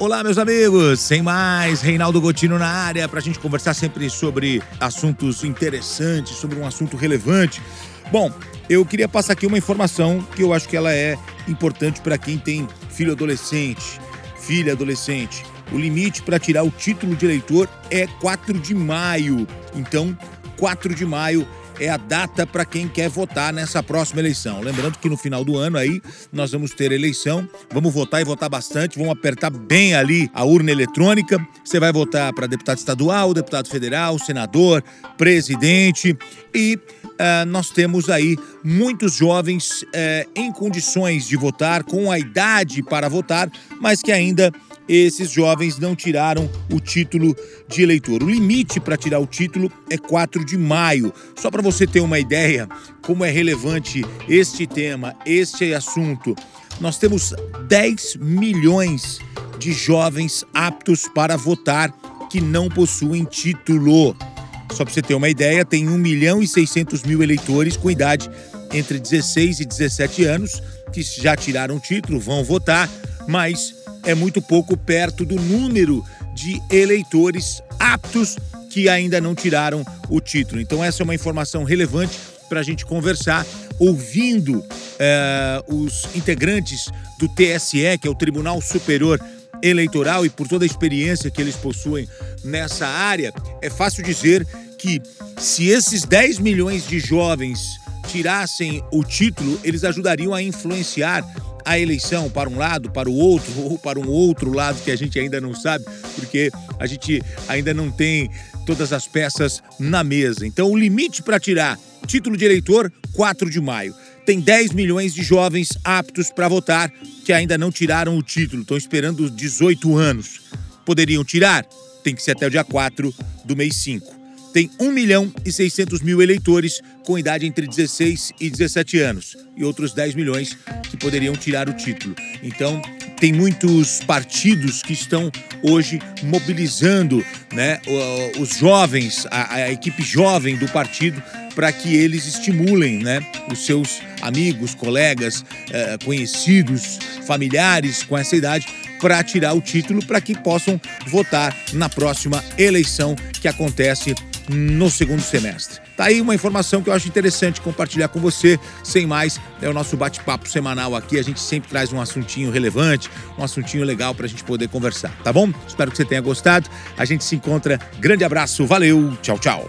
Olá, meus amigos! Sem mais, Reinaldo Gotino na área para a gente conversar sempre sobre assuntos interessantes, sobre um assunto relevante. Bom, eu queria passar aqui uma informação que eu acho que ela é importante para quem tem filho adolescente, filha adolescente. O limite para tirar o título de eleitor é 4 de maio. Então, 4 de maio é a data para quem quer votar nessa próxima eleição. Lembrando que no final do ano aí nós vamos ter eleição, vamos votar e votar bastante, vamos apertar bem ali a urna eletrônica. Você vai votar para deputado estadual, deputado federal, senador, presidente e Uh, nós temos aí muitos jovens uh, em condições de votar, com a idade para votar, mas que ainda esses jovens não tiraram o título de eleitor. O limite para tirar o título é 4 de maio. Só para você ter uma ideia como é relevante este tema, este assunto, nós temos 10 milhões de jovens aptos para votar que não possuem título. Só para você ter uma ideia, tem 1 milhão e 600 mil eleitores com idade entre 16 e 17 anos que já tiraram o título, vão votar, mas é muito pouco perto do número de eleitores aptos que ainda não tiraram o título. Então, essa é uma informação relevante para a gente conversar, ouvindo é, os integrantes do TSE, que é o Tribunal Superior Eleitoral, e por toda a experiência que eles possuem nessa área, é fácil dizer que se esses 10 milhões de jovens tirassem o título, eles ajudariam a influenciar a eleição para um lado, para o outro, ou para um outro lado que a gente ainda não sabe, porque a gente ainda não tem todas as peças na mesa. Então, o limite para tirar título de eleitor, 4 de maio. Tem 10 milhões de jovens aptos para votar que ainda não tiraram o título, estão esperando os 18 anos. Poderiam tirar? Tem que ser até o dia 4 do mês 5 tem 1 milhão e 600 mil eleitores com idade entre 16 e 17 anos e outros 10 milhões que poderiam tirar o título. Então, tem muitos partidos que estão hoje mobilizando né, os jovens, a, a equipe jovem do partido, para que eles estimulem né, os seus amigos, colegas, eh, conhecidos, familiares com essa idade para tirar o título para que possam votar na próxima eleição que acontece no segundo semestre. Tá aí uma informação que eu acho interessante compartilhar com você. Sem mais, é o nosso bate-papo semanal aqui. A gente sempre traz um assuntinho relevante, um assuntinho legal para a gente poder conversar, tá bom? Espero que você tenha gostado. A gente se encontra. Grande abraço, valeu, tchau, tchau.